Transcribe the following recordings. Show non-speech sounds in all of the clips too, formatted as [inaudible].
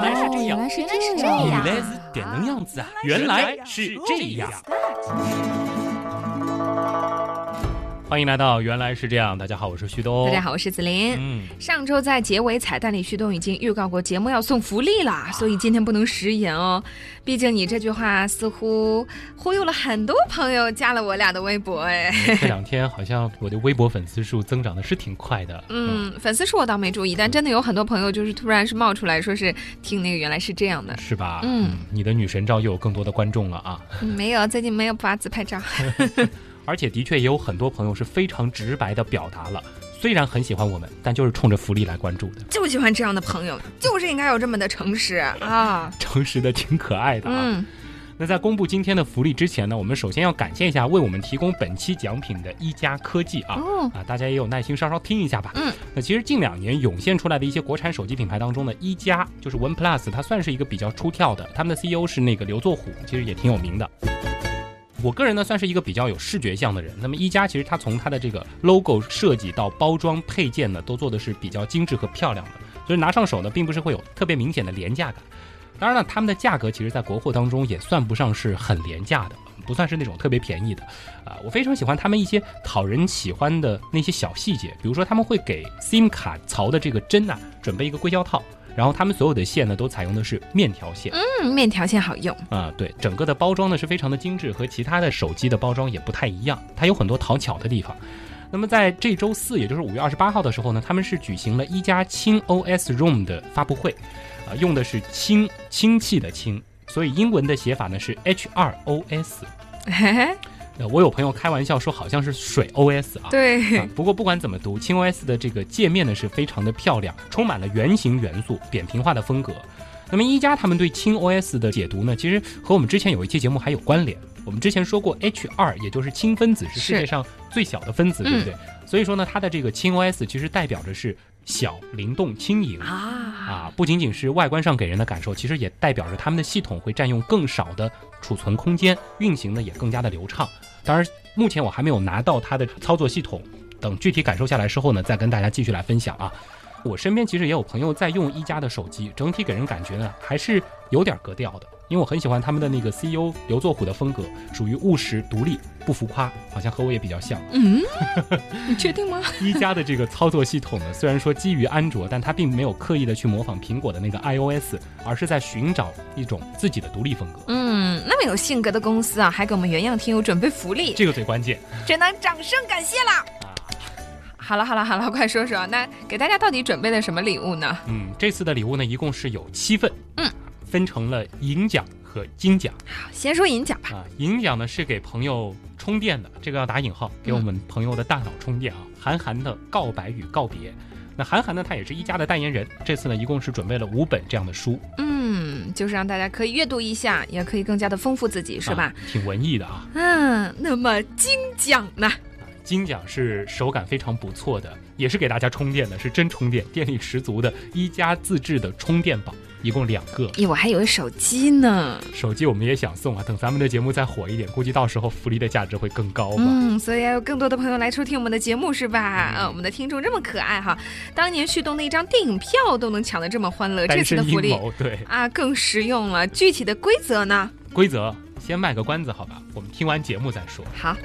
来是这样，原来是这样。原来是原来是这这样，原来是这样！原来是这样。欢迎来到原来是这样，大家好，我是旭东。大家。好，我是子林。嗯，上周在结尾彩蛋里，旭东已经预告过节目要送福利啦，所以今天不能食言哦。毕竟你这句话似乎忽悠了很多朋友加了我俩的微博，哎，这两天好像我的微博粉丝数增长的是挺快的。[laughs] 嗯，粉丝数我倒没注意，但真的有很多朋友就是突然是冒出来说是听那个原来是这样的。是吧？嗯你的女神照又有更多的观众了啊！[laughs] 嗯没有，最近没有发自拍照。[laughs] 而且的确也有很多朋友是非常直白的表达了，虽然很喜欢我们，但就是冲着福利来关注的，就喜欢这样的朋友，[laughs] 就是应该有这么的诚实啊。诚实的挺可爱的啊。嗯，那在公布今天的福利之前呢，我们首先要感谢一下为我们提供本期奖品的一加科技啊。哦，啊，大家也有耐心稍稍听一下吧。嗯，那其实近两年涌现出来的一些国产手机品牌当中呢，一加就是 OnePlus，它算是一个比较出挑的。他们的 CEO 是那个刘作虎，其实也挺有名的。我个人呢算是一个比较有视觉向的人。那么一加其实它从它的这个 logo 设计到包装配件呢，都做的是比较精致和漂亮的，所以拿上手呢，并不是会有特别明显的廉价感。当然了，他们的价格其实在国货当中也算不上是很廉价的，不算是那种特别便宜的。啊，我非常喜欢他们一些讨人喜欢的那些小细节，比如说他们会给 SIM 卡槽的这个针呐、准备一个硅胶套，然后他们所有的线呢都采用的是面条线。嗯，面条线好用。啊，对，整个的包装呢是非常的精致，和其他的手机的包装也不太一样，它有很多讨巧的地方。那么在这周四，也就是五月二十八号的时候呢，他们是举行了一加轻 OS ROM 的发布会，啊，用的是氢氢气的氢，所以英文的写法呢是 H2OS。嘿嘿，呃，我有朋友开玩笑说好像是水 OS 啊。对啊，不过不管怎么读，轻 OS 的这个界面呢是非常的漂亮，充满了圆形元素、扁平化的风格。那么一加他们对轻 OS 的解读呢，其实和我们之前有一期节目还有关联。我们之前说过，H 二也就是氢分子是世界上最小的分子，对不对？所以说呢，它的这个氢 OS 其实代表着是小、灵动、轻盈。啊，啊，不仅仅是外观上给人的感受，其实也代表着他们的系统会占用更少的储存空间，运行呢也更加的流畅。当然，目前我还没有拿到它的操作系统，等具体感受下来之后呢，再跟大家继续来分享啊。我身边其实也有朋友在用一加的手机，整体给人感觉呢还是有点格调的，因为我很喜欢他们的那个 CEO 刘作虎的风格，属于务实独立，不浮夸，好像和我也比较像。嗯，你确定吗？[laughs] 一加的这个操作系统呢，虽然说基于安卓，但它并没有刻意的去模仿苹果的那个 iOS，而是在寻找一种自己的独立风格。嗯，那么有性格的公司啊，还给我们原样听友准备福利，这个最关键只能掌声感谢啦！啊！好了好了好了，快说说，那给大家到底准备了什么礼物呢？嗯，这次的礼物呢，一共是有七份，嗯，分成了银奖和金奖好，先说银奖吧。啊。银奖呢是给朋友充电的，这个要打引号，给我们朋友的大脑充电啊。韩寒的告白与告别。那韩寒呢，他也是一家的代言人。这次呢，一共是准备了五本这样的书，嗯，就是让大家可以阅读一下，也可以更加的丰富自己，是吧啊？挺文艺的啊。嗯，那么金奖呢？金奖是手感非常不错的，也是给大家充电的，是真充电，电力十足的一家自制的充电宝，一共两个。咦，我还以为手机呢。手机我们也想送啊，等咱们的节目再火一点，估计到时候福利的价值会更高吧。嗯，所以要有更多的朋友来收听我们的节目，是吧？呃，我们的听众这么可爱哈，当年旭东的一张电影票都能抢得这么欢乐，这次的福利谋，对啊更实用了。具体的规则呢？规则先卖个关子好吧，我们听完节目再说。好。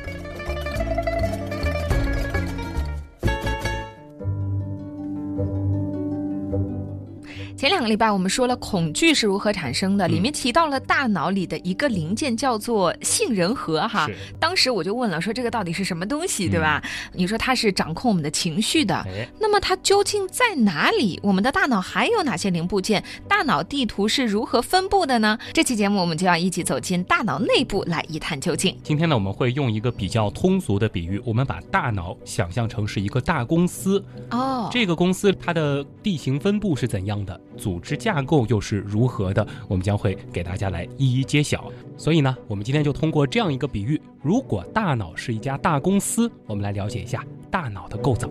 前两个礼拜我们说了恐惧是如何产生的，里面提到了大脑里的一个零件叫做杏仁核哈。是，当时我就问了，说这个到底是什么东西，对吧？你说它是掌控我们的情绪的，哎，那么它究竟在哪里？我们的大脑还有哪些零部件？大脑地图是如何分布的呢？这期节目我们就要一起走进大脑内部来一探究竟。今天呢，我们会用一个比较通俗的比喻，我们把大脑想象成是一个大公司，哦，这个公司它的地形分布是怎样的，组织架构又是如何的，我们将会给大家来一一揭晓。所以呢，我们今天就通过这样一个比喻，如果大脑是一家大公司，我们来了解一下大脑的构造。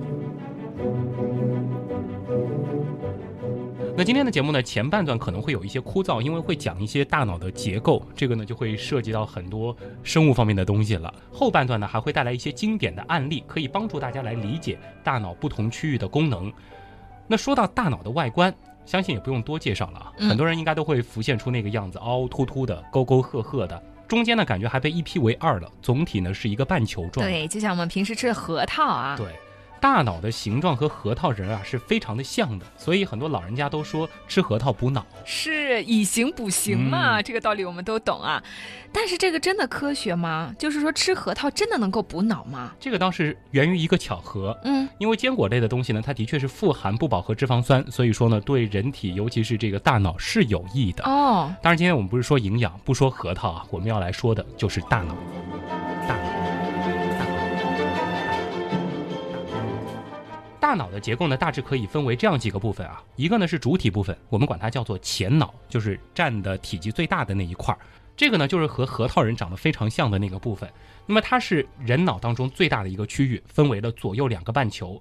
那今天的节目呢，前半段可能会有一些枯燥，因为会讲一些大脑的结构，这个呢就会涉及到很多生物方面的东西了。后半段呢还会带来一些经典的案例，可以帮助大家来理解大脑不同区域的功能。那说到大脑的外观，相信也不用多介绍了啊，嗯很多人应该都会浮现出那个样子，凹凹凸凸的，沟沟壑壑的，中间呢感觉还被一劈为二了，总体呢是一个半球状。对，就像我们平时吃的核桃啊。对，大脑的形状和核桃仁啊是非常的像的，所以很多老人家都说吃核桃补脑。是以形补形嘛，嗯这个道理我们都懂啊。但是这个真的科学吗？就是说吃核桃真的能够补脑吗？这个倒是源于一个巧合，嗯，因为坚果类的东西呢，它的确是富含不饱和脂肪酸，所以说呢，对人体尤其是这个大脑是有益的。哦，当然，今天我们不是说营养，不说核桃啊，我们要来说的就是大脑。大脑的结构呢，大致可以分为这样几个部分啊。一个呢是主体部分，我们管它叫做前脑，就是占的体积最大的那一块儿。这个呢，就是和核桃仁长得非常像的那个部分。那么它是人脑当中最大的一个区域，分为了左右两个半球。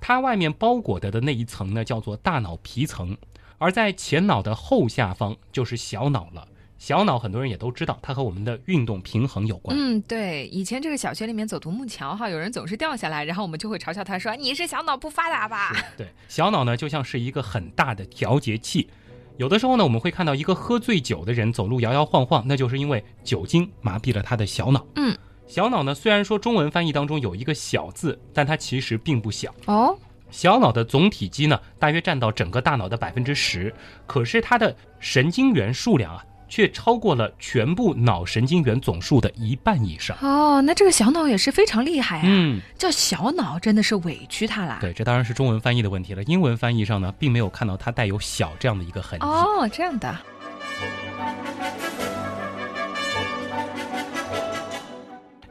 它外面包裹的的那一层呢，叫做大脑皮层。而在前脑的后下方就是小脑了。小脑很多人也都知道，它和我们的运动平衡有关。嗯，对，以前这个小学里面走独木桥哈，有人总是掉下来，然后我们就会嘲笑他说：“你是小脑不发达吧对，小脑呢就像是一个很大的调节器。有的时候呢，我们会看到一个喝醉酒的人走路摇摇晃晃，那就是因为酒精麻痹了他的小脑。嗯，小脑呢虽然说中文翻译当中有一个“小”字，但它其实并不小。？”哦，小脑的总体积呢，大约占到整个大脑的百分之十，可是它的神经元数量啊，却超过了全部脑神经元总数的一半以上。哦，那这个小脑也是非常厉害啊，嗯，叫小脑真的是委屈它啦。对，这当然是中文翻译的问题了。英文翻译上呢，并没有看到它带有“小”这样的一个痕迹。哦，这样的，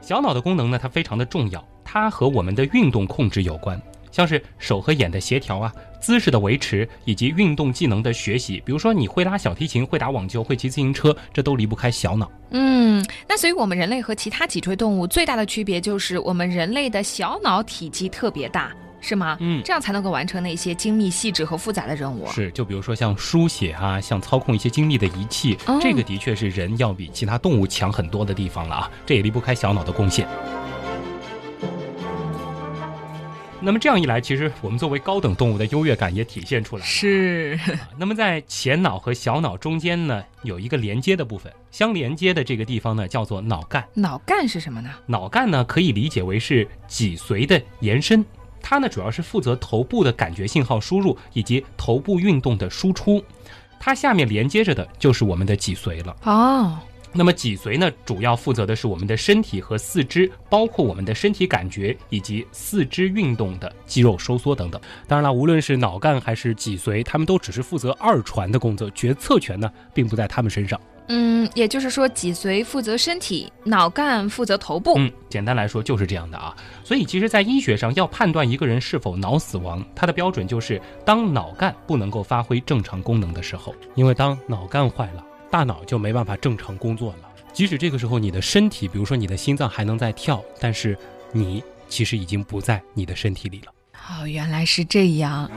小脑的功能呢，它非常的重要，它和我们的运动控制有关，像是手和眼的协调啊、姿势的维持以及运动技能的学习。比如说，你会拉小提琴、会打网球、会骑自行车，这都离不开小脑。嗯，那所以我们人类和其他脊椎动物最大的区别就是我们人类的小脑体积特别大，是吗？嗯，这样才能够完成那些精密、细致和复杂的任务。是，就比如说像书写啊，像操控一些精密的仪器，哦这个的确是人要比其他动物强很多的地方了啊，这也离不开小脑的贡献。那么这样一来，其实我们作为高等动物的优越感也体现出来了。是，啊那么在前脑和小脑中间呢，有一个连接的部分，相连接的这个地方呢，叫做脑干。脑干是什么呢？脑干呢，可以理解为是脊髓的延伸，它呢主要是负责头部的感觉信号输入以及头部运动的输出。它下面连接着的就是我们的脊髓了。哦，那么脊髓呢，主要负责的是我们的身体和四肢，包括我们的身体感觉以及四肢运动的肌肉收缩等等。当然了，无论是脑干还是脊髓，他们都只是负责二传的工作，决策权呢并不在他们身上。嗯，也就是说，脊髓负责身体，脑干负责头部。嗯，简单来说就是这样的啊。所以其实，在医学上要判断一个人是否脑死亡，它的标准就是当脑干不能够发挥正常功能的时候。因为当脑干坏了，大脑就没办法正常工作了。即使这个时候你的身体，比如说你的心脏还能在跳，但是你其实已经不在你的身体里了。哦，原来是这样。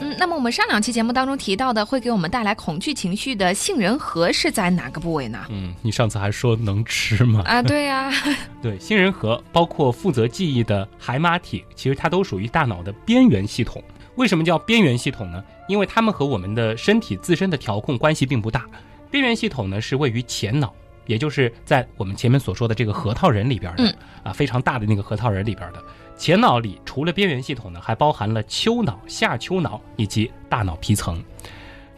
嗯，那么我们上两期节目当中提到的会给我们带来恐惧情绪的杏仁核是在哪个部位呢？嗯，你上次还说能吃吗？啊，对呀、[laughs] 对，杏仁核包括负责记忆的海马体，其实它都属于大脑的边缘系统。为什么叫边缘系统呢？因为它们和我们的身体自身的调控关系并不大。边缘系统呢是位于前脑，也就是在我们前面所说的这个核桃仁里边的、嗯啊，非常大的那个核桃仁里边的。前脑里除了边缘系统呢，还包含了丘脑、下丘脑以及大脑皮层。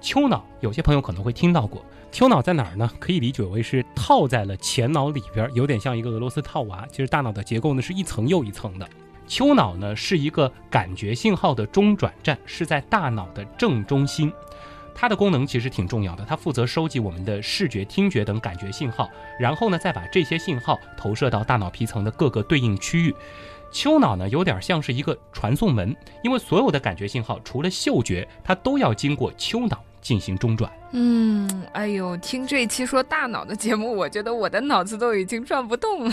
丘脑有些朋友可能会听到过，丘脑在哪儿呢？可以理解为是套在了前脑里边，有点像一个俄罗斯套娃。其实大脑的结构呢是一层又一层的。丘脑呢是一个感觉信号的中转站，是在大脑的正中心。它的功能其实挺重要的，它负责收集我们的视觉、听觉等感觉信号，然后呢再把这些信号投射到大脑皮层的各个对应区域。丘脑呢有点像是一个传送门，因为所有的感觉信号除了嗅觉，它都要经过丘脑进行中转。嗯，哎呦，听这一期说大脑的节目，我觉得我的脑子都已经转不动了，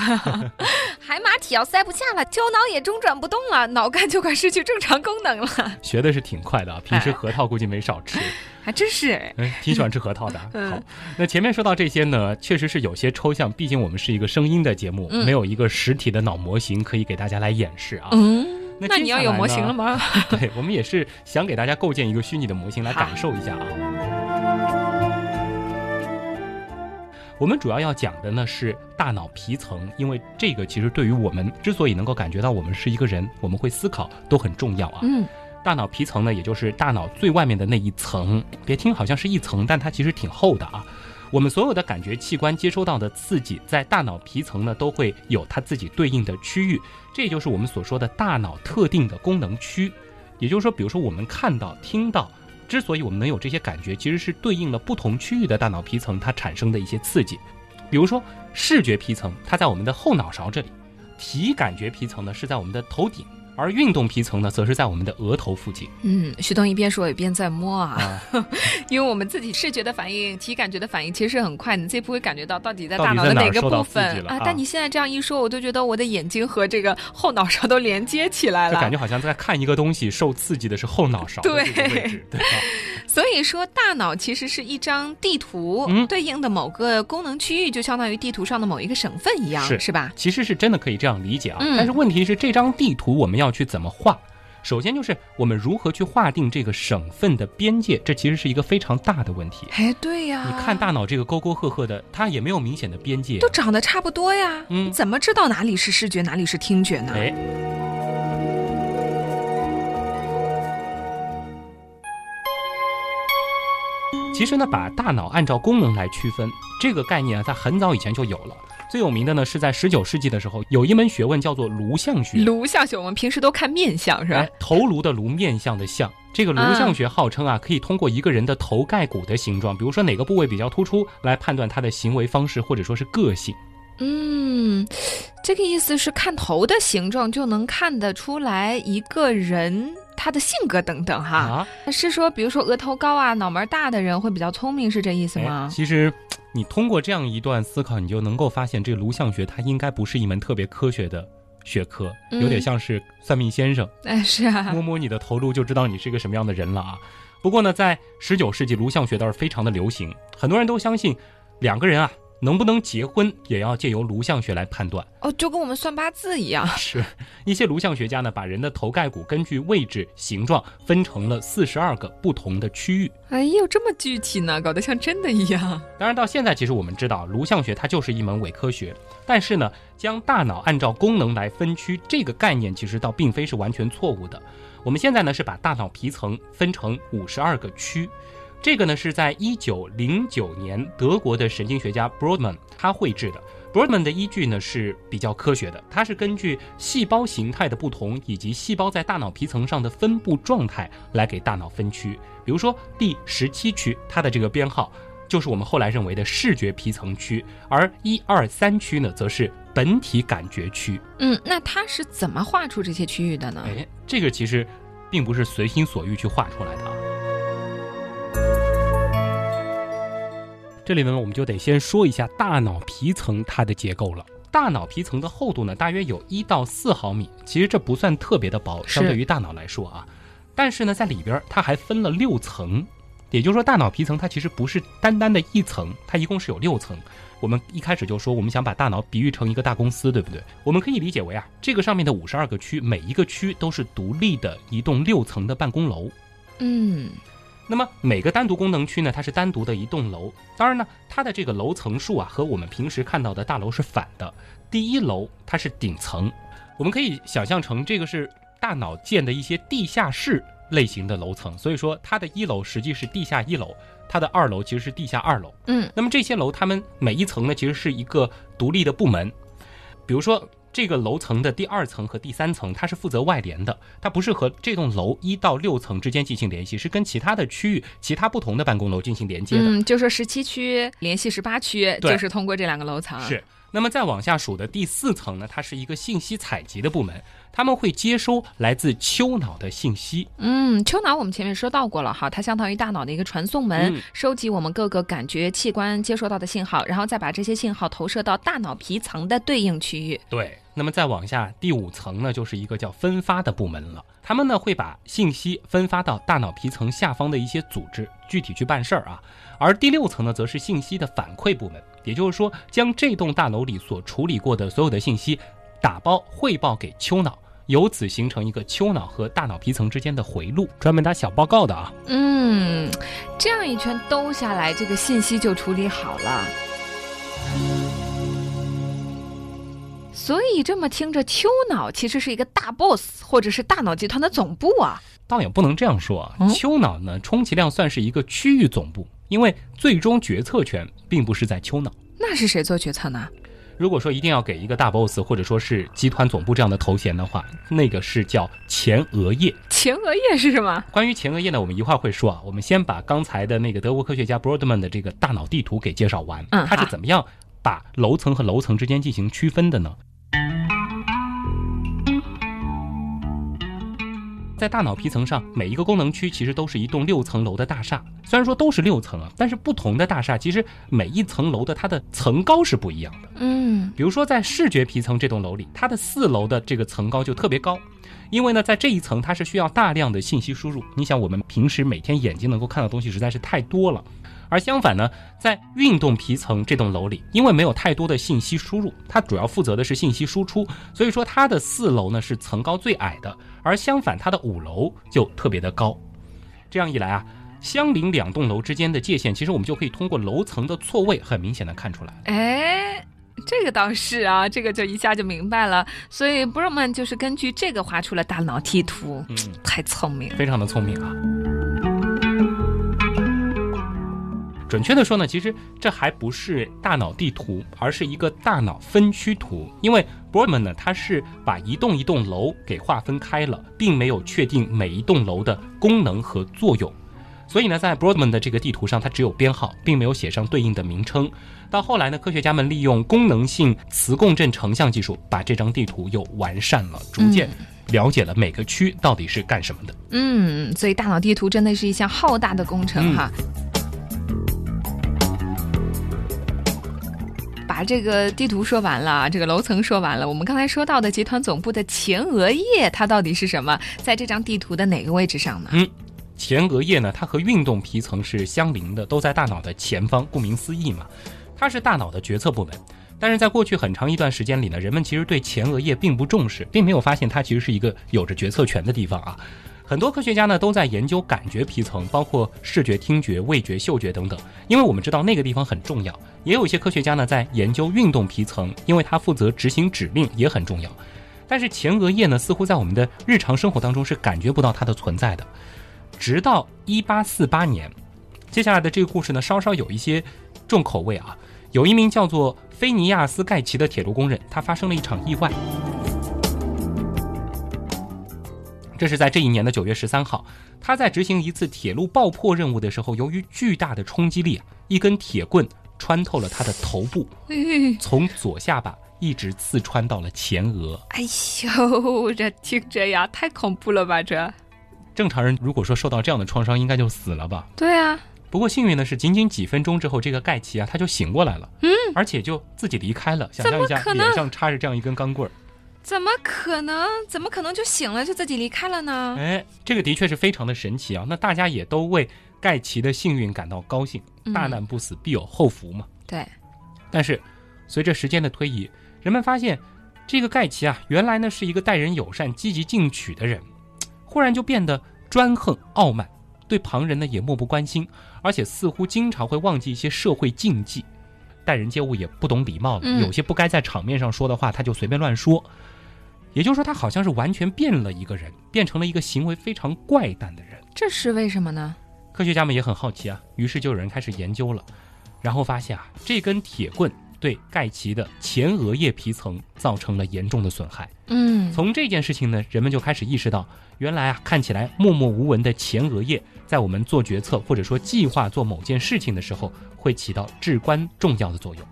[laughs] 海马体要塞不下了，胶囊也中转不动了，脑干就快失去正常功能了，学的是挺快的啊，平时核桃估计没少吃。还真是哎。哎，挺喜欢吃核桃的。[laughs] 嗯好，那前面说到这些呢，确实是有些抽象，毕竟我们是一个声音的节目，嗯没有一个实体的脑模型可以给大家来演示啊。嗯，那那你要有模型了吗？[laughs] [laughs] 对，我们也是想给大家构建一个虚拟的模型来感受一下啊。我们主要要讲的呢是大脑皮层，因为这个其实对于我们之所以能够感觉到我们是一个人，我们会思考都很重要啊。嗯，大脑皮层呢，也就是大脑最外面的那一层，别听好像是一层，但它其实挺厚的啊。我们所有的感觉器官接收到的刺激，在大脑皮层呢都会有它自己对应的区域，这就是我们所说的大脑特定的功能区。也就是说，比如说我们看到、听到，之所以我们能有这些感觉，其实是对应了不同区域的大脑皮层它产生的一些刺激。比如说视觉皮层，它在我们的后脑勺这里；体感觉皮层呢是在我们的头顶，而运动皮层呢则是在我们的额头附近。嗯，徐东一边说一边在摸啊，啊，因为我们自己视觉的反应、体感觉的反应其实是很快，你自己不会感觉到到底在大脑的哪个部分啊但你现在这样一说，我就觉得我的眼睛和这个后脑勺都连接起来了。就感觉好像在看一个东西，受刺激的是后脑勺对吧？所以说，大脑其实是一张地图，嗯对应的某个功能区域就相当于地图上的某一个省份一样，是吧？其实是真的可以这样理解啊。嗯但是问题是，这张地图我们要去怎么画？首先就是我们如何去划定这个省份的边界，这其实是一个非常大的问题。哎，对呀，你看大脑这个沟沟壑壑的，它也没有明显的边界都。长得差不多呀，嗯你怎么知道哪里是视觉，哪里是听觉呢？哎，其实呢，把大脑按照功能来区分这个概念啊，在很早以前就有了。最有名的呢，是在十九世纪的时候，有一门学问叫做颅相学。颅相学我们平时都看面相是吧哎？，头颅的颅，面相的相。这个颅相学号称啊，可以通过一个人的头盖骨的形状，比如说哪个部位比较突出，来判断他的行为方式或者说是个性。嗯，这个意思是看头的形状就能看得出来一个人他的性格等等哈。啊，是说，比如说额头高啊、脑门大的人会比较聪明，是这意思哎吗？其实你通过这样一段思考，你就能够发现，这个颅相学它应该不是一门特别科学的学科，嗯有点像是算命先生，哎，是啊 [laughs] 摸，摸你的头颅就知道你是一个什么样的人了啊。不过呢，在十九世纪，颅相学倒是非常的流行，很多人都相信两个人啊能不能结婚，也要借由颅相学来判断。哦，就跟我们算八字一样。[laughs] 是一些颅相学家呢，把人的头盖骨根据位置、形状分成了四十二个不同的区域。哎呦，这么具体呢，搞得像真的一样。[laughs] 当然，到现在其实我们知道，颅相学它就是一门伪科学。但是呢，将大脑按照功能来分区这个概念，其实倒并非是完全错误的。我们现在呢是把大脑皮层分成五十二个区。这个呢是在一九零九年德国的神经学家 Brodmann 他绘制的。Brodmann 的依据呢是比较科学的，它是根据细胞形态的不同以及细胞在大脑皮层上的分布状态来给大脑分区。比如说第十七区，它的这个编号就是我们后来认为的视觉皮层区，而一二三区呢则是本体感觉区。嗯，那他是怎么画出这些区域的呢？哎，这个其实并不是随心所欲去画出来的啊。这里呢，我们就得先说一下大脑皮层它的结构了。大脑皮层的厚度呢，大约有一到四毫米，其实这不算特别的薄，相对于大脑来说啊。但是呢，在里边它还分了六层，也就是说，大脑皮层它其实不是单单的一层，它一共是有六层。我们一开始就说，我们想把大脑比喻成一个大公司，对不对？我们可以理解为啊，这个上面的五十二个区，每一个区都是独立的一栋六层的办公楼。嗯，那么每个单独功能区呢，它是单独的一栋楼。当然呢，它的这个楼层数啊，和我们平时看到的大楼是反的。第一楼它是顶层，我们可以想象成这个是大脑建的一些地下室类型的楼层，所以说它的一楼实际是地下一楼，它的二楼其实是地下二楼。嗯，那么这些楼，它们每一层呢，其实是一个独立的部门。比如说，这个楼层的第二层和第三层，它是负责外联的，它不是和这栋楼一到六层之间进行联系，是跟其他的区域、其他不同的办公楼进行连接的。嗯，就说十七区联系十八区，就是通过这两个楼层。是。那么再往下数的第四层呢，它是一个信息采集的部门，他们会接收来自丘脑的信息。嗯，丘脑我们前面说到过了哈，它相当于大脑的一个传送门，嗯收集我们各个感觉器官接收到的信号，然后再把这些信号投射到大脑皮层的对应区域。对，那么再往下第五层呢，就是一个叫分发的部门了。他们呢会把信息分发到大脑皮层下方的一些组织，具体去办事儿啊。而第六层呢，则是信息的反馈部门，也就是说，将这栋大楼里所处理过的所有的信息打包汇报给丘脑，由此形成一个丘脑和大脑皮层之间的回路，专门打小报告的啊。嗯，这样一圈兜下来，这个信息就处理好了。所以这么听着，丘脑其实是一个大 boss，或者是大脑集团的总部啊。倒也不能这样说啊，嗯丘脑呢，充其量算是一个区域总部，因为最终决策权并不是在丘脑。那是谁做决策呢？如果说一定要给一个大 boss 或者说是集团总部这样的头衔的话，那个是叫前额叶。前额叶是什么？关于前额叶呢，我们一会儿会说啊。我们先把刚才的那个德国科学家 Brodmann 的这个大脑地图给介绍完。嗯他是怎么样把楼层和楼层之间进行区分的呢？在大脑皮层上，每一个功能区其实都是一栋六层楼的大厦。虽然说都是六层啊，但是不同的大厦其实每一层楼的它的层高是不一样的。嗯比如说在视觉皮层这栋楼里，它的四楼的这个层高就特别高，因为呢，在这一层它是需要大量的信息输入。你想，我们平时每天眼睛能够看到的东西实在是太多了。而相反呢，在运动皮层这栋楼里，因为没有太多的信息输入，它主要负责的是信息输出，所以说它的四楼呢是层高最矮的，而相反它的五楼就特别的高。这样一来啊，相邻两栋楼之间的界限，其实我们就可以通过楼层的错位很明显的看出来。哎，这个倒是啊，这个就一下就明白了。所以 b r o m a n 就是根据这个画出了大脑地图，嗯，太聪明了。非常的聪明啊。准确的说呢，其实这还不是大脑地图，而是一个大脑分区图。因为 Brodmann 呢，他是把一栋一栋楼给划分开了，并没有确定每一栋楼的功能和作用。所以呢，在 Brodmann 的这个地图上，它只有编号，并没有写上对应的名称。到后来呢，科学家们利用功能性磁共振成像技术，把这张地图又完善了，逐渐了解了每个区到底是干什么的。嗯，所以大脑地图真的是一项浩大的工程哈。把这个地图说完了，这个楼层说完了，我们刚才说到的集团总部的前额叶，它到底是什么？在这张地图的哪个位置上呢？嗯前额叶呢，它和运动皮层是相邻的，都在大脑的前方。顾名思义嘛，它是大脑的决策部门。但是在过去很长一段时间里呢，人们其实对前额叶并不重视，并没有发现它其实是一个有着决策权的地方啊。很多科学家呢都在研究感觉皮层，包括视觉、听觉、味觉、嗅觉等等，因为我们知道那个地方很重要。也有一些科学家呢在研究运动皮层，因为它负责执行指令，也很重要。但是前额叶呢，似乎在我们的日常生活当中是感觉不到它的存在的。直到一八四八年，接下来的这个故事呢，稍稍有一些重口味啊。有一名叫做菲尼亚斯·盖奇的铁路工人，他发生了一场意外。这是在这一年的九月十三号，他在执行一次铁路爆破任务的时候，由于巨大的冲击力，一根铁棍穿透了他的头部，嗯从左下巴一直刺穿到了前额。哎呦，这听着呀，太恐怖了吧？这，正常人如果说受到这样的创伤，应该就死了吧？对啊，不过幸运的是，仅仅几分钟之后，这个盖奇啊，他就醒过来了，嗯，而且就自己离开了。想象一下，脸上插着这样一根钢棍儿，怎么可能？怎么可能就醒了就自己离开了呢？哎，这个的确是非常的神奇啊。那大家也都为盖奇的幸运感到高兴，嗯大难不死必有后福嘛。对，但是，随着时间的推移，人们发现，这个盖奇啊，原来呢是一个待人友善、积极进取的人，忽然就变得专横傲慢，对旁人呢也漠不关心，而且似乎经常会忘记一些社会禁忌，待人接物也不懂礼貌了，嗯有些不该在场面上说的话，他就随便乱说。也就是说，他好像是完全变了一个人，变成了一个行为非常怪诞的人。这是为什么呢？科学家们也很好奇啊，于是就有人开始研究了，然后发现啊，这根铁棍对盖奇的前额叶皮层造成了严重的损害。嗯，从这件事情呢，人们就开始意识到，原来啊，看起来默默无闻的前额叶，在我们做决策或者说计划做某件事情的时候，会起到至关重要的作用。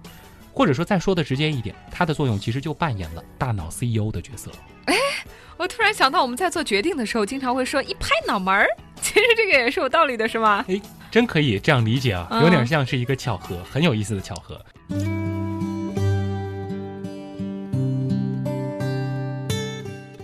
或者说再说的直接一点，它的作用其实就扮演了大脑 CEO 的角色。哎我突然想到，我们在做决定的时候，经常会说一拍脑门儿，[laughs] 其实这个也是有道理的，是吗？哎真可以这样理解啊，嗯有点像是一个巧合，很有意思的巧合。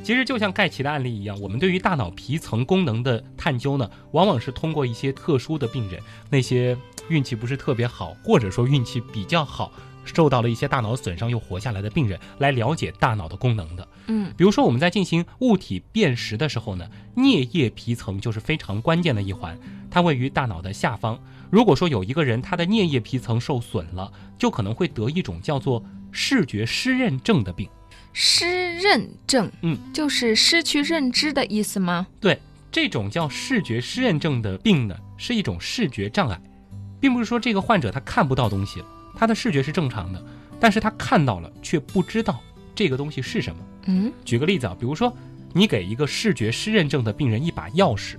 其实就像盖奇的案例一样，我们对于大脑皮层功能的探究呢，往往是通过一些特殊的病人，那些运气不是特别好，或者说运气比较好，受到了一些大脑损伤又活下来的病人来了解大脑的功能的。嗯，比如说我们在进行物体辨识的时候呢，颞叶皮层就是非常关键的一环，它位于大脑的下方。如果说有一个人他的颞叶皮层受损了，就可能会得一种叫做视觉失认症的病。失认症，嗯，就是失去认知的意思吗？对，这种叫视觉失认症的病呢，是一种视觉障碍，并不是说这个患者他看不到东西了，他的视觉是正常的，但是他看到了却不知道这个东西是什么。嗯，举个例子啊，比如说你给一个视觉失认症的病人一把钥匙，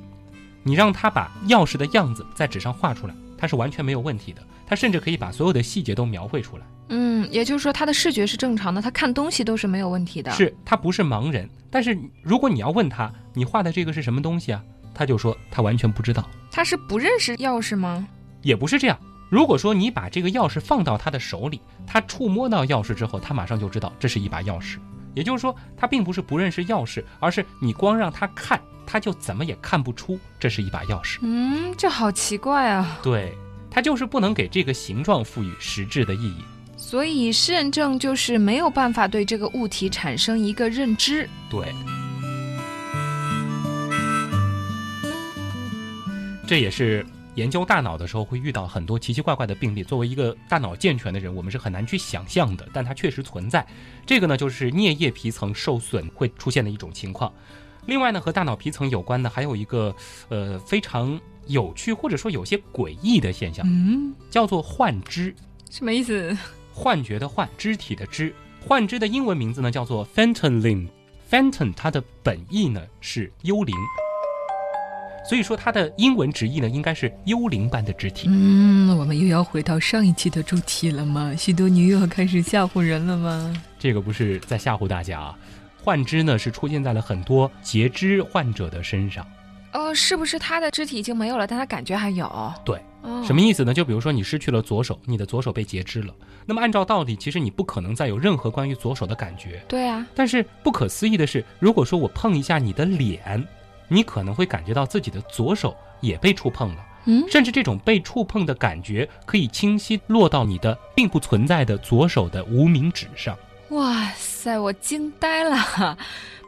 你让他把钥匙的样子在纸上画出来，他是完全没有问题的，他甚至可以把所有的细节都描绘出来。嗯，也就是说他的视觉是正常的，他看东西都是没有问题的。，是他不是盲人，但是如果你要问他你画的这个是什么东西啊，他就说他完全不知道。他是不认识钥匙吗？也不是这样。如果说你把这个钥匙放到他的手里，他触摸到钥匙之后，他马上就知道这是一把钥匙。也就是说，他并不是不认识钥匙，而是你光让他看，他就怎么也看不出这是一把钥匙。嗯，这好奇怪啊。对，他就是不能给这个形状赋予实质的意义。所以失认症就是没有办法对这个物体产生一个认知。对，这也是研究大脑的时候会遇到很多奇奇怪怪的病例。作为一个大脑健全的人，我们是很难去想象的，但它确实存在。这个呢，就是颞叶皮层受损会出现的一种情况。另外呢，和大脑皮层有关的还有一个呃非常有趣或者说有些诡异的现象，嗯，叫做幻肢。什么意思？幻觉的幻，肢体的肢。幻肢的英文名字呢叫做 phantom limb。phantom 它的本意呢是幽灵，所以说它的英文直译呢应该是幽灵般的肢体。嗯，我们又要回到上一期的主题了吗？许多女又要开始吓唬人了吗？这个不是在吓唬大家啊。幻肢呢是出现在了很多截肢患者的身上。哦，是不是他的肢体已经没有了，但他感觉还有？对，哦，什么意思呢？就比如说你失去了左手，你的左手被截肢了，那么按照道理，其实你不可能再有任何关于左手的感觉。对啊，但是不可思议的是，如果说我碰一下你的脸，你可能会感觉到自己的左手也被触碰了，嗯，甚至这种被触碰的感觉可以清晰落到你的并不存在的左手的无名指上。哇塞，我惊呆了！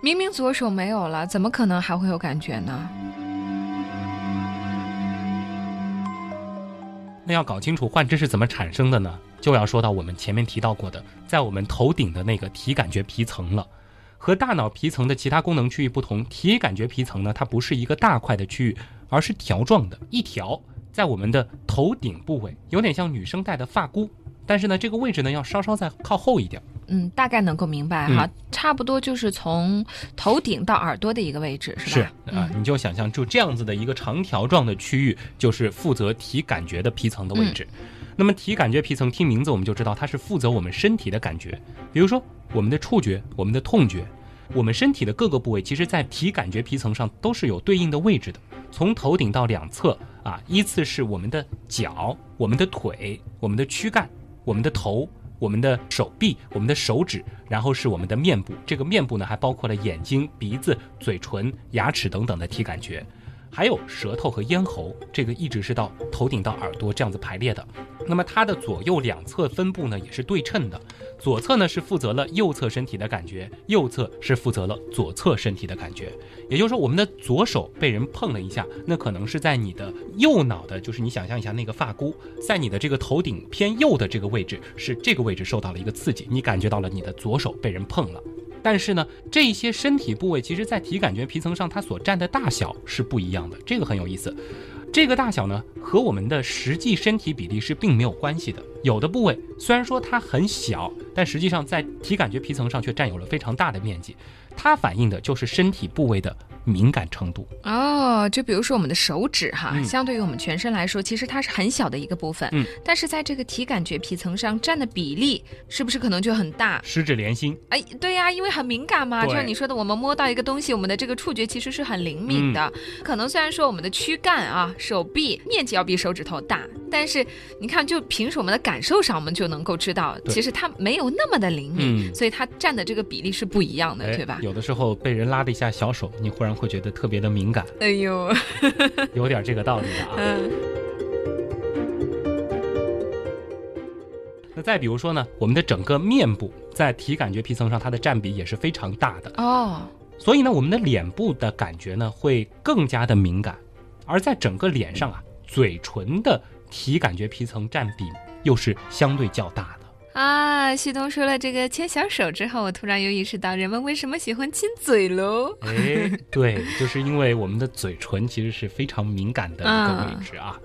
明明左手没有了，怎么可能还会有感觉呢？那要搞清楚幻肢是怎么产生的呢？就要说到我们前面提到过的，在我们头顶的那个体感觉皮层了。和大脑皮层的其他功能区域不同，体感觉皮层呢，它不是一个大块的区域，而是条状的，一条在我们的头顶部位，有点像女生戴的发箍，但是呢，这个位置呢要稍稍再靠后一点。嗯，大概能够明白哈，差不多就是从头顶到耳朵的一个位置，是吧？是啊、你就想象就这样子的一个长条状的区域，就是负责体感觉的皮层的位置。那么体感觉皮层听名字我们就知道它是负责我们身体的感觉，比如说我们的触觉、我们的痛觉，我们身体的各个部位，其实在体感觉皮层上都是有对应的位置的。从头顶到两侧啊，依次是我们的脚、我们的腿、我们的躯干、我们的头。我们的手臂、我们的手指，然后是我们的面部。这个面部呢，还包括了眼睛、鼻子、嘴唇、牙齿等等的体感觉，还有舌头和咽喉。这个一直是到头顶到耳朵这样子排列的。那么它的左右两侧分布呢，也是对称的。左侧呢是负责了右侧身体的感觉，右侧是负责了左侧身体的感觉。也就是说，我们的左手被人碰了一下，那可能是在你的右脑的，就是你想象一下那个发箍，在你的这个头顶偏右的这个位置，是这个位置受到了一个刺激，你感觉到了你的左手被人碰了。但是呢，这些身体部位其实在体感觉皮层上它所占的大小是不一样的，这个很有意思。这个大小呢，和我们的实际身体比例是并没有关系的。有的部位虽然说它很小，但实际上在体感觉皮层上却占有了非常大的面积。它反映的就是身体部位的敏感程度。哦，就比如说我们的手指哈，嗯相对于我们全身来说，其实它是很小的一个部分，嗯，但是在这个体感觉皮层上占的比例，是不是可能就很大？十指连心，哎，对呀、因为很敏感嘛，就像你说的，我们摸到一个东西，我们的这个触觉其实是很灵敏的。嗯可能虽然说我们的躯干啊、手臂面积要比手指头大，但是你看，就凭着我们的感受上，我们就能够知道，其实它没有那么的灵敏，嗯所以它占的这个比例是不一样的，哎对吧？有的时候被人拉了一下小手，你忽然会觉得特别的敏感，哎呦，[laughs] 有点这个道理的啊。嗯那那再比如说呢，我们的整个面部在体感觉皮层上，它的占比也是非常大的。哦，所以呢，我们的脸部的感觉呢会更加的敏感，而在整个脸上啊，嘴唇的体感觉皮层占比又是相对较大的。啊，旭东说了这个牵小手之后，我突然又意识到人们为什么喜欢亲嘴喽。哎，对，就是因为我们的嘴唇其实是非常敏感的一个位置啊。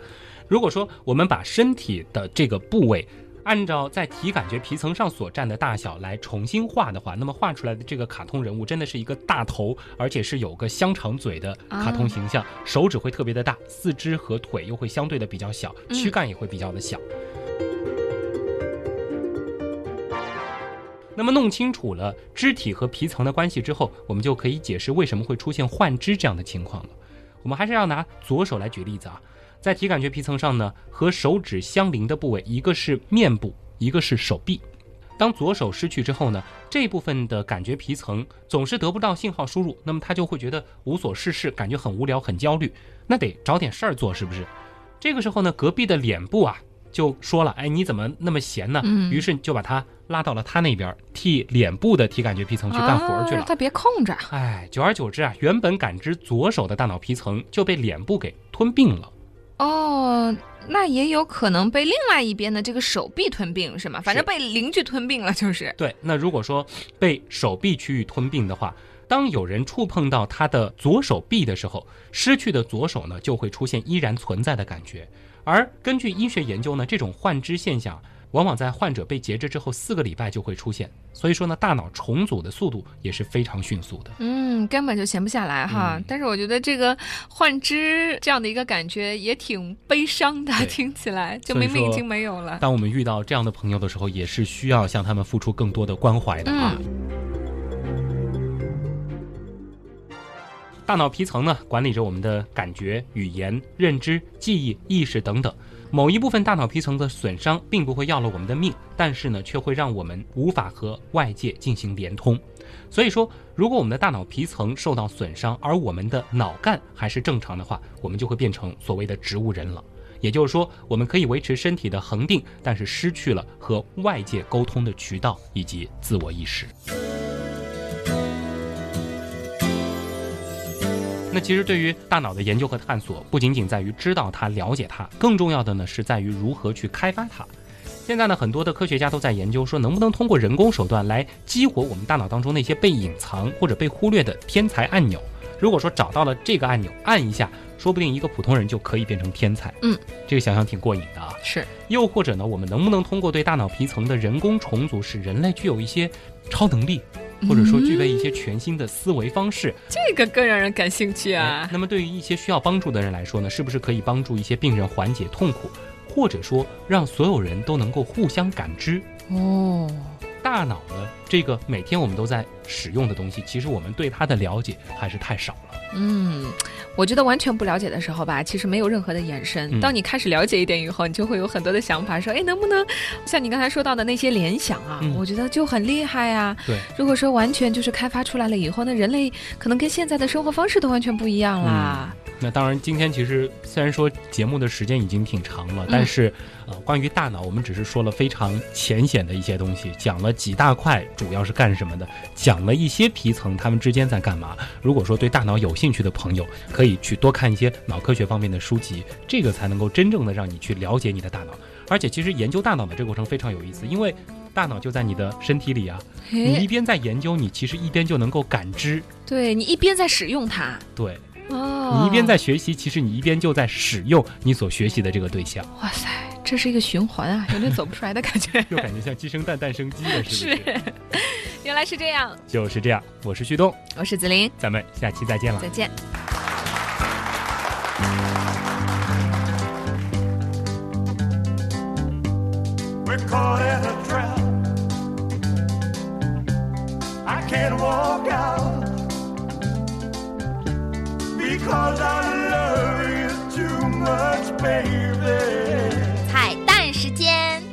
如果说我们把身体的这个部位按照在体感觉皮层上所占的大小来重新画的话，那么画出来的这个卡通人物真的是一个大头，而且是有个香肠嘴的卡通形象，手指会特别的大，四肢和腿又会相对的比较小，躯干也会比较的小。那么弄清楚了肢体和皮层的关系之后，我们就可以解释为什么会出现幻肢这样的情况了。我们还是要拿左手来举例子啊，在体感觉皮层上呢，和手指相邻的部位，一个是面部，一个是手臂。当左手失去之后呢，这部分的感觉皮层总是得不到信号输入，那么他就会觉得无所事事，感觉很无聊、很焦虑，那得找点事儿做，是不是？这个时候呢，隔壁的脸部啊。就说了，哎，你怎么那么闲呢？嗯，于是就把他拉到了他那边，替脸部的体感觉皮层去干活去了。他别空着。哎，久而久之啊，原本感知左手的大脑皮层就被脸部给吞并了。哦，那也有可能被另外一边的这个手臂吞并，是吗？反正被邻居吞并了，就是。对，那如果说被手臂区域吞并的话，当有人触碰到他的左手臂的时候，失去的左手呢，就会出现依然存在的感觉。而根据医学研究呢，这种幻肢现象往往在患者被截肢之后四个礼拜就会出现，所以说呢，大脑重组的速度也是非常迅速的。嗯，根本就闲不下来哈。但是我觉得这个幻肢这样的一个感觉也挺悲伤的，听起来就明明已经没有了。当我们遇到这样的朋友的时候，也是需要向他们付出更多的关怀的啊。大脑皮层呢，管理着我们的感觉、语言、认知、记忆、意识等等。某一部分大脑皮层的损伤，并不会要了我们的命，但是呢，却会让我们无法和外界进行连通。所以说，如果我们的大脑皮层受到损伤，而我们的脑干还是正常的话，我们就会变成所谓的植物人了。也就是说，我们可以维持身体的恒定，但是失去了和外界沟通的渠道以及自我意识。那其实对于大脑的研究和探索，不仅仅在于知道它、了解它，更重要的呢是在于如何去开发它。现在呢，很多的科学家都在研究说，能不能通过人工手段来激活我们大脑当中那些被隐藏或者被忽略的天才按钮。如果说找到了这个按钮，按一下，说不定一个普通人就可以变成天才。嗯，这个想想挺过瘾的啊。是。又或者呢，我们能不能通过对大脑皮层的人工重组，使人类具有一些超能力？或者说具备一些全新的思维方式，这个更让人感兴趣啊。那么对于一些需要帮助的人来说呢，是不是可以帮助一些病人缓解痛苦，或者说让所有人都能够互相感知？哦，大脑的，这个每天我们都在使用的东西，其实我们对它的了解还是太少了。嗯，我觉得完全不了解的时候吧，其实没有任何的延伸。当你开始了解一点以后，你就会有很多的想法，说，哎，能不能像你刚才说到的那些联想啊？我觉得就很厉害呀。对，如果说完全就是开发出来了以后，那人类可能跟现在的生活方式都完全不一样啦。那当然，今天其实虽然说节目的时间已经挺长了，但是，呃，关于大脑，我们只是说了非常浅显的一些东西，讲了几大块主要是干什么的，讲了一些皮层它们之间在干嘛。如果说对大脑有兴趣的朋友，可以去多看一些脑科学方面的书籍，这个才能够真正的让你去了解你的大脑。而且，其实研究大脑的这个过程非常有意思，因为大脑就在你的身体里啊，你一边在研究，你其实一边就能够感知，对你一边在使用它，对。哦，你一边在学习，其实你一边就在使用你所学习的这个对象。哇塞，这是一个循环啊，有点走不出来的感觉。[laughs] 又感觉像鸡生蛋，蛋生鸡了，是不是？[laughs] 是，原来是这样。就是这样，我是旭东，我是子林，咱们下期再见了。再见。彩蛋时间！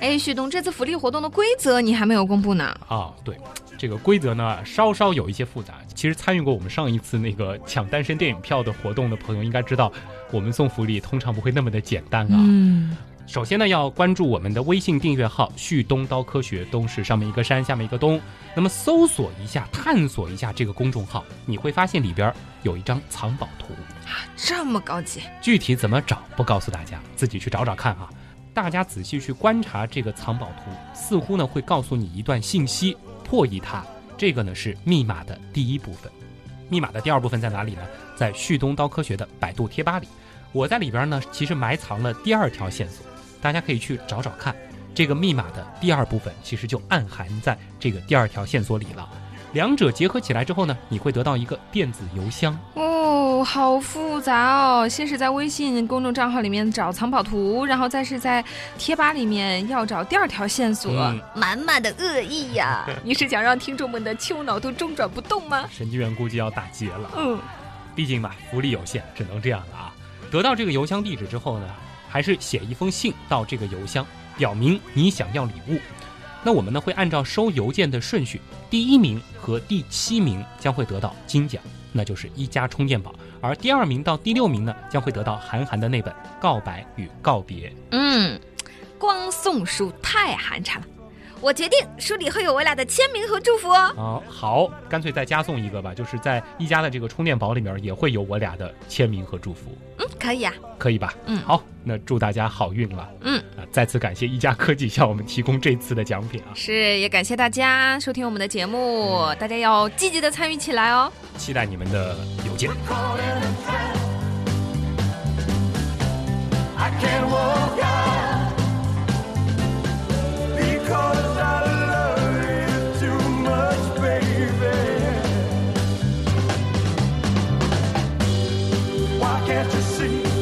哎，旭东，这次福利活动的规则你还没有公布呢。啊，对，这个规则呢稍稍有一些复杂。其实参与过我们上一次那个抢单身电影票的活动的朋友应该知道，我们送福利通常不会那么的简单啊。嗯。首先呢，要关注我们的微信订阅号“旭东刀科学”，东是上面一个山，下面一个东。那么搜索一下，探索一下这个公众号，你会发现里边有一张藏宝图啊，这么高级。具体怎么找不告诉大家，自己去找找看啊。大家仔细去观察这个藏宝图，似乎呢会告诉你一段信息，破译它。这个呢是密码的第一部分，密码的第二部分在哪里呢？在旭东刀科学的百度贴吧里，我在里边呢其实埋藏了第二条线索。大家可以去找找看，这个密码的第二部分其实就暗含在这个第二条线索里了。两者结合起来之后呢，你会得到一个电子邮箱。哦，好复杂哦！先是在微信公众账号里面找藏宝图，然后再是在贴吧里面要找第二条线索，满满的恶意呀！[laughs] 你是想让听众们的丘脑都中转不动吗？神经元估计要打结了。嗯，毕竟嘛，福利有限，只能这样了啊！得到这个邮箱地址之后呢？还是写一封信到这个邮箱，表明你想要礼物。那我们呢会按照收邮件的顺序，第一名和第七名将会得到金奖，那就是一加充电宝；而第二名到第六名呢将会得到韩寒的那本《告白与告别》。嗯，光送书太寒碜了。我决定书里会有我俩的签名和祝福哦。哦，好，干脆再加送一个吧，就是在一加的这个充电宝里面也会有我俩的签名和祝福。嗯，可以啊，可以吧？嗯，好，那祝大家好运了。嗯，啊，再次感谢一加科技向我们提供这次的奖品啊。是，也感谢大家收听我们的节目，大家要积极的参与起来哦。期待你们的邮件。Can't you see?